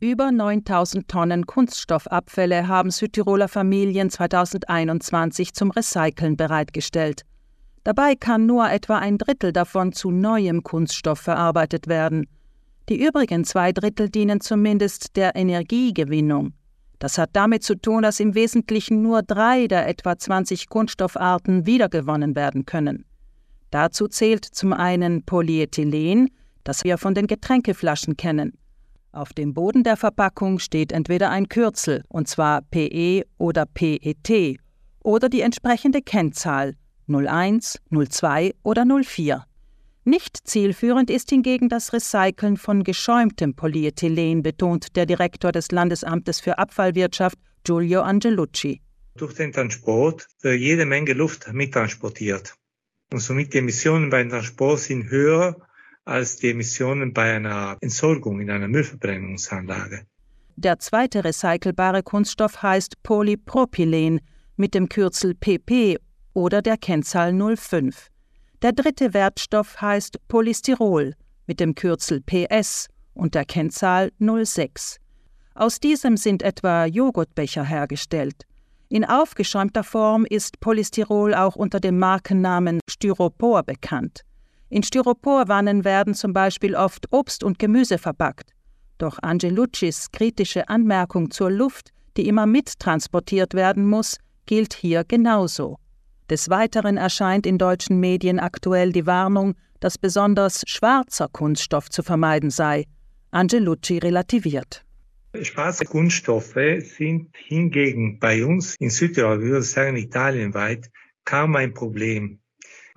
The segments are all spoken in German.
Über 9000 Tonnen Kunststoffabfälle haben Südtiroler Familien 2021 zum Recyceln bereitgestellt. Dabei kann nur etwa ein Drittel davon zu neuem Kunststoff verarbeitet werden. Die übrigen zwei Drittel dienen zumindest der Energiegewinnung. Das hat damit zu tun, dass im Wesentlichen nur drei der etwa 20 Kunststoffarten wiedergewonnen werden können. Dazu zählt zum einen Polyethylen, das wir von den Getränkeflaschen kennen. Auf dem Boden der Verpackung steht entweder ein Kürzel, und zwar PE oder PET, oder die entsprechende Kennzahl 01, 02 oder 04. Nicht zielführend ist hingegen das Recyceln von geschäumtem Polyethylen, betont der Direktor des Landesamtes für Abfallwirtschaft Giulio Angelucci. Durch den Transport wird jede Menge Luft mittransportiert. Und somit die Emissionen beim Transport sind höher als die Emissionen bei einer Entsorgung in einer Müllverbrennungsanlage. Der zweite recycelbare Kunststoff heißt Polypropylen mit dem Kürzel PP oder der Kennzahl 05. Der dritte Wertstoff heißt Polystyrol mit dem Kürzel PS und der Kennzahl 06. Aus diesem sind etwa Joghurtbecher hergestellt. In aufgeschäumter Form ist Polystyrol auch unter dem Markennamen Styropor bekannt. In Styroporwannen werden zum Beispiel oft Obst und Gemüse verpackt. Doch Angeluccis kritische Anmerkung zur Luft, die immer mittransportiert werden muss, gilt hier genauso. Des Weiteren erscheint in deutschen Medien aktuell die Warnung, dass besonders schwarzer Kunststoff zu vermeiden sei. Angelucci relativiert. Schwarze Kunststoffe sind hingegen bei uns in Südtirol, ich würde sagen italienweit, kaum ein Problem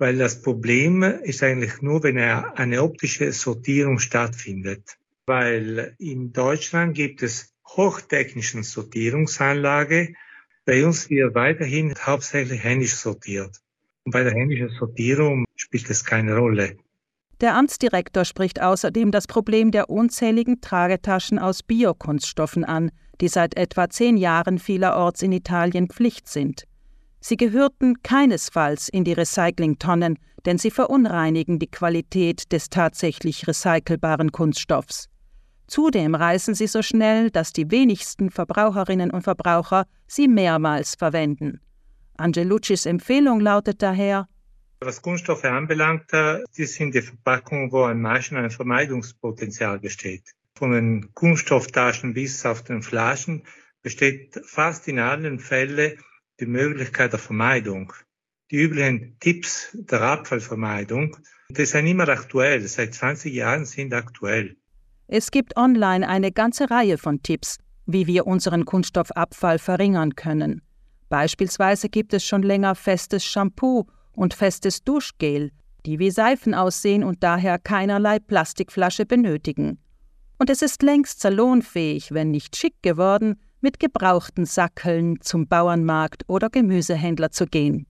weil das Problem ist eigentlich nur, wenn eine optische Sortierung stattfindet. Weil in Deutschland gibt es hochtechnischen Sortierungsanlage. Bei uns wird weiterhin hauptsächlich händisch sortiert. Und bei der händischen Sortierung spielt es keine Rolle. Der Amtsdirektor spricht außerdem das Problem der unzähligen Tragetaschen aus Biokunststoffen an, die seit etwa zehn Jahren vielerorts in Italien Pflicht sind. Sie gehörten keinesfalls in die Recyclingtonnen, denn sie verunreinigen die Qualität des tatsächlich recycelbaren Kunststoffs. Zudem reißen sie so schnell, dass die wenigsten Verbraucherinnen und Verbraucher sie mehrmals verwenden. Angeluccis Empfehlung lautet daher, was Kunststoffe anbelangt, äh, das sind die Verpackungen, wo am meisten ein Vermeidungspotenzial besteht. Von den Kunststofftaschen bis auf den Flaschen besteht fast in allen Fällen die Möglichkeit der Vermeidung. Die üblichen Tipps der Abfallvermeidung, die sind immer aktuell. Seit 20 Jahren sind aktuell. Es gibt online eine ganze Reihe von Tipps, wie wir unseren Kunststoffabfall verringern können. Beispielsweise gibt es schon länger festes Shampoo und festes Duschgel, die wie Seifen aussehen und daher keinerlei Plastikflasche benötigen. Und es ist längst salonfähig, wenn nicht schick geworden, mit gebrauchten Sackeln zum Bauernmarkt oder Gemüsehändler zu gehen.